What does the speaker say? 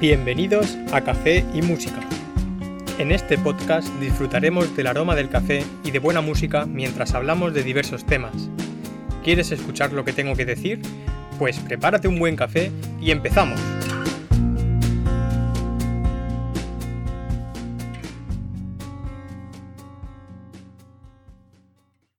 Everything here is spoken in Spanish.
Bienvenidos a Café y Música. En este podcast disfrutaremos del aroma del café y de buena música mientras hablamos de diversos temas. ¿Quieres escuchar lo que tengo que decir? Pues prepárate un buen café y empezamos.